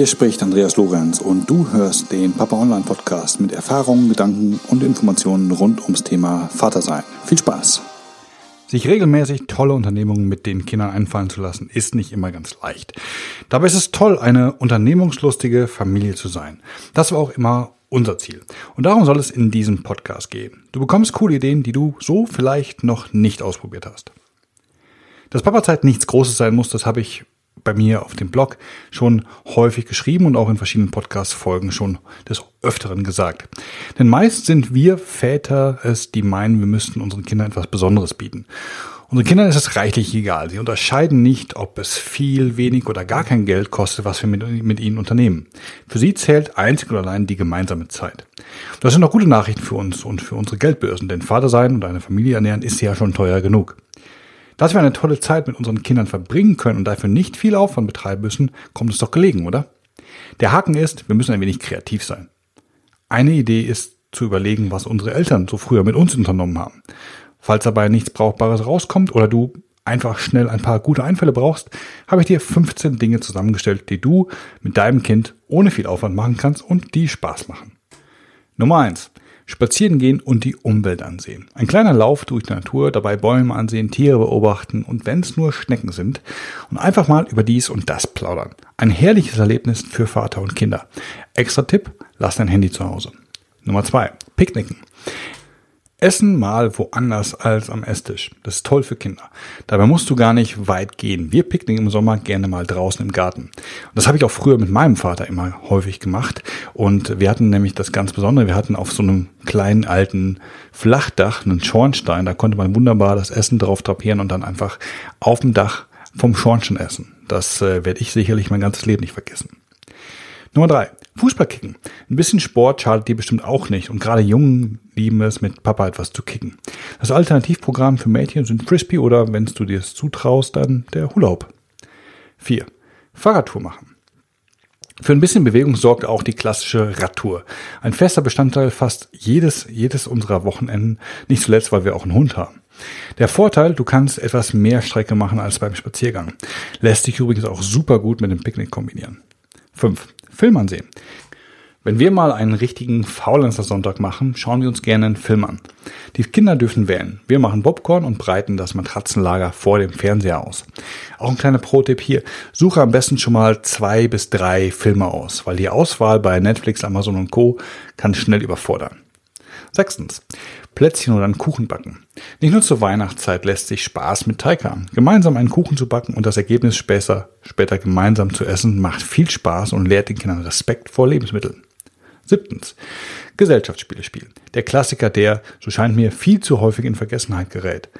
Hier spricht Andreas Lorenz und du hörst den Papa Online Podcast mit Erfahrungen, Gedanken und Informationen rund ums Thema Vatersein. Viel Spaß! Sich regelmäßig tolle Unternehmungen mit den Kindern einfallen zu lassen, ist nicht immer ganz leicht. Dabei ist es toll, eine unternehmungslustige Familie zu sein. Das war auch immer unser Ziel. Und darum soll es in diesem Podcast gehen. Du bekommst coole Ideen, die du so vielleicht noch nicht ausprobiert hast. Dass Papazeit nichts Großes sein muss, das habe ich bei mir auf dem Blog schon häufig geschrieben und auch in verschiedenen Podcast-Folgen schon des Öfteren gesagt. Denn meist sind wir Väter es, die meinen, wir müssten unseren Kindern etwas Besonderes bieten. Unseren Kindern ist es reichlich egal. Sie unterscheiden nicht, ob es viel, wenig oder gar kein Geld kostet, was wir mit, mit ihnen unternehmen. Für sie zählt einzig und allein die gemeinsame Zeit. Das sind auch gute Nachrichten für uns und für unsere Geldbörsen, denn Vater sein und eine Familie ernähren ist ja schon teuer genug. Dass wir eine tolle Zeit mit unseren Kindern verbringen können und dafür nicht viel Aufwand betreiben müssen, kommt uns doch gelegen, oder? Der Haken ist, wir müssen ein wenig kreativ sein. Eine Idee ist zu überlegen, was unsere Eltern so früher mit uns unternommen haben. Falls dabei nichts Brauchbares rauskommt oder du einfach schnell ein paar gute Einfälle brauchst, habe ich dir 15 Dinge zusammengestellt, die du mit deinem Kind ohne viel Aufwand machen kannst und die Spaß machen. Nummer eins: Spazieren gehen und die Umwelt ansehen. Ein kleiner Lauf durch die Natur, dabei Bäume ansehen, Tiere beobachten und wenn es nur Schnecken sind und einfach mal über dies und das plaudern. Ein herrliches Erlebnis für Vater und Kinder. Extra Tipp, lass dein Handy zu Hause. Nummer zwei, Picknicken. Essen mal woanders als am Esstisch. Das ist toll für Kinder. Dabei musst du gar nicht weit gehen. Wir picknicken im Sommer gerne mal draußen im Garten. Und das habe ich auch früher mit meinem Vater immer häufig gemacht. Und wir hatten nämlich das ganz Besondere. Wir hatten auf so einem kleinen alten Flachdach einen Schornstein. Da konnte man wunderbar das Essen drauf drapieren und dann einfach auf dem Dach vom Schornstein essen. Das äh, werde ich sicherlich mein ganzes Leben nicht vergessen. Nummer drei. Fußball kicken. Ein bisschen Sport schadet dir bestimmt auch nicht. Und gerade Jungen lieben es, mit Papa etwas zu kicken. Das Alternativprogramm für Mädchen sind Frisbee oder, wenn du dir es zutraust, dann der Hula Hoop. Vier. Fahrradtour machen. Für ein bisschen Bewegung sorgt auch die klassische Radtour. Ein fester Bestandteil fast jedes, jedes unserer Wochenenden. Nicht zuletzt, weil wir auch einen Hund haben. Der Vorteil, du kannst etwas mehr Strecke machen als beim Spaziergang. Lässt sich übrigens auch super gut mit dem Picknick kombinieren. 5. Film ansehen. Wenn wir mal einen richtigen Faulenzer Sonntag machen, schauen wir uns gerne einen Film an. Die Kinder dürfen wählen. Wir machen Popcorn und breiten das Matratzenlager vor dem Fernseher aus. Auch ein kleiner Pro-Tipp hier. Suche am besten schon mal zwei bis drei Filme aus, weil die Auswahl bei Netflix, Amazon und Co. kann schnell überfordern. Sechstens. Plätzchen oder einen Kuchen backen. Nicht nur zur Weihnachtszeit lässt sich Spaß mit Teig haben. Gemeinsam einen Kuchen zu backen und das Ergebnis später, später gemeinsam zu essen macht viel Spaß und lehrt den Kindern Respekt vor Lebensmitteln. Siebtens. Gesellschaftsspiele spielen. Der Klassiker, der, so scheint mir, viel zu häufig in Vergessenheit gerät.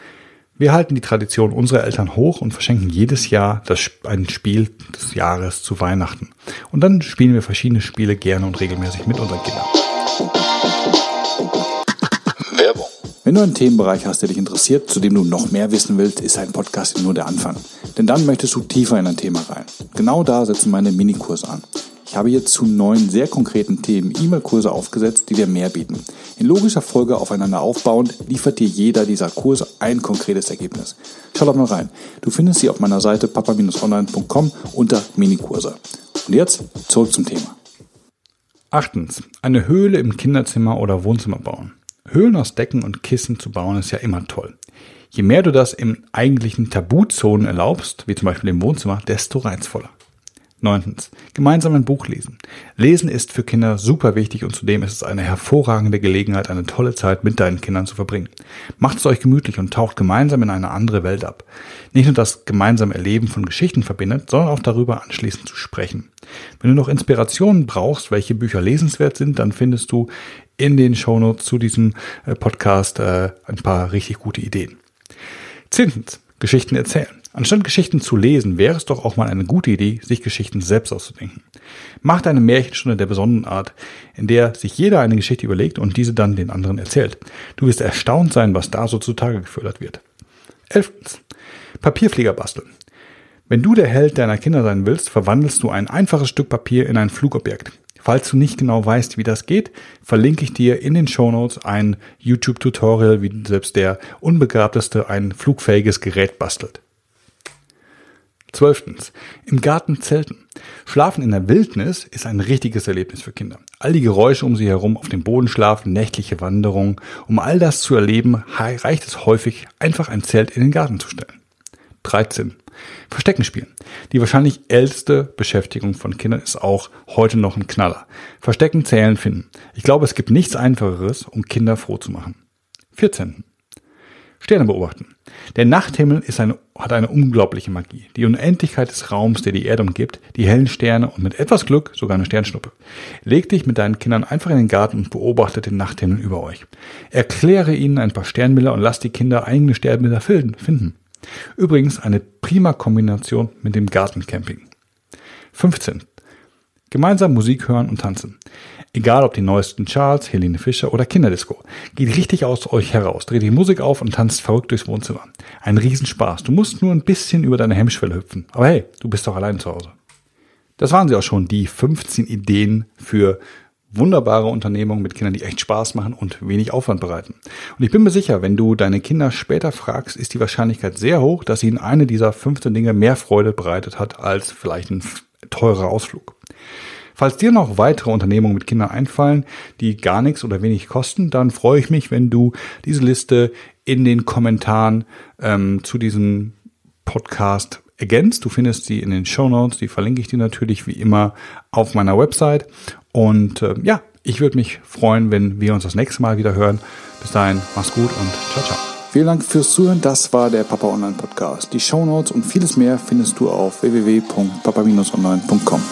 Wir halten die Tradition unserer Eltern hoch und verschenken jedes Jahr das, ein Spiel des Jahres zu Weihnachten. Und dann spielen wir verschiedene Spiele gerne und regelmäßig mit unseren Kindern. Wenn du einen Themenbereich hast, der dich interessiert, zu dem du noch mehr wissen willst, ist ein Podcast nur der Anfang. Denn dann möchtest du tiefer in ein Thema rein. Genau da setzen meine Minikurse an. Ich habe jetzt zu neun sehr konkreten Themen E-Mail-Kurse aufgesetzt, die dir mehr bieten. In logischer Folge aufeinander aufbauend liefert dir jeder dieser Kurse ein konkretes Ergebnis. Schau doch mal rein. Du findest sie auf meiner Seite papa-online.com unter Minikurse. Und jetzt zurück zum Thema. Achtens. Eine Höhle im Kinderzimmer oder Wohnzimmer bauen. Höhlen aus Decken und Kissen zu bauen ist ja immer toll. Je mehr du das im eigentlichen Tabuzonen erlaubst, wie zum Beispiel im Wohnzimmer, desto reizvoller. Neuntens. Gemeinsam ein Buch lesen. Lesen ist für Kinder super wichtig und zudem ist es eine hervorragende Gelegenheit, eine tolle Zeit mit deinen Kindern zu verbringen. Macht es euch gemütlich und taucht gemeinsam in eine andere Welt ab. Nicht nur das gemeinsame Erleben von Geschichten verbindet, sondern auch darüber anschließend zu sprechen. Wenn du noch Inspirationen brauchst, welche Bücher lesenswert sind, dann findest du in den Shownotes zu diesem äh, Podcast äh, ein paar richtig gute Ideen. Zehntens. Geschichten erzählen. Anstatt Geschichten zu lesen, wäre es doch auch mal eine gute Idee, sich Geschichten selbst auszudenken. Macht eine Märchenstunde der besonderen Art, in der sich jeder eine Geschichte überlegt und diese dann den anderen erzählt. Du wirst erstaunt sein, was da so zutage gefördert wird. Elftens. Papierflieger basteln. Wenn du der Held deiner Kinder sein willst, verwandelst du ein einfaches Stück Papier in ein Flugobjekt. Falls du nicht genau weißt, wie das geht, verlinke ich dir in den Shownotes ein YouTube-Tutorial, wie selbst der Unbegabteste ein flugfähiges Gerät bastelt. Zwölftens. Im Garten zelten. Schlafen in der Wildnis ist ein richtiges Erlebnis für Kinder. All die Geräusche um sie herum, auf dem Boden schlafen, nächtliche Wanderungen. Um all das zu erleben, reicht es häufig, einfach ein Zelt in den Garten zu stellen. 13. Verstecken spielen. Die wahrscheinlich älteste Beschäftigung von Kindern ist auch heute noch ein Knaller. Verstecken, zählen, finden. Ich glaube, es gibt nichts einfacheres, um Kinder froh zu machen. 14. Sterne beobachten. Der Nachthimmel eine, hat eine unglaubliche Magie. Die Unendlichkeit des Raums, der die Erde umgibt, die hellen Sterne und mit etwas Glück sogar eine Sternschnuppe. Leg dich mit deinen Kindern einfach in den Garten und beobachte den Nachthimmel über euch. Erkläre ihnen ein paar Sternbilder und lass die Kinder eigene Sternbilder finden. Übrigens eine prima Kombination mit dem Gartencamping. 15. Gemeinsam Musik hören und tanzen. Egal ob die neuesten Charts, Helene Fischer oder Kinderdisco. Geht richtig aus euch heraus, dreht die Musik auf und tanzt verrückt durchs Wohnzimmer. Ein Riesenspaß. Du musst nur ein bisschen über deine Hemmschwelle hüpfen. Aber hey, du bist doch allein zu Hause. Das waren sie auch schon, die 15 Ideen für wunderbare Unternehmungen mit Kindern, die echt Spaß machen und wenig Aufwand bereiten. Und ich bin mir sicher, wenn du deine Kinder später fragst, ist die Wahrscheinlichkeit sehr hoch, dass ihnen eine dieser 15 Dinge mehr Freude bereitet hat als vielleicht ein teurer Ausflug. Falls dir noch weitere Unternehmungen mit Kindern einfallen, die gar nichts oder wenig kosten, dann freue ich mich, wenn du diese Liste in den Kommentaren ähm, zu diesem Podcast ergänzt. Du findest sie in den Show Notes, die verlinke ich dir natürlich wie immer auf meiner Website. Und äh, ja, ich würde mich freuen, wenn wir uns das nächste Mal wieder hören. Bis dahin, mach's gut und ciao, ciao. Vielen Dank fürs Zuhören. Das war der Papa Online Podcast. Die Show Notes und vieles mehr findest du auf www.papa-online.com.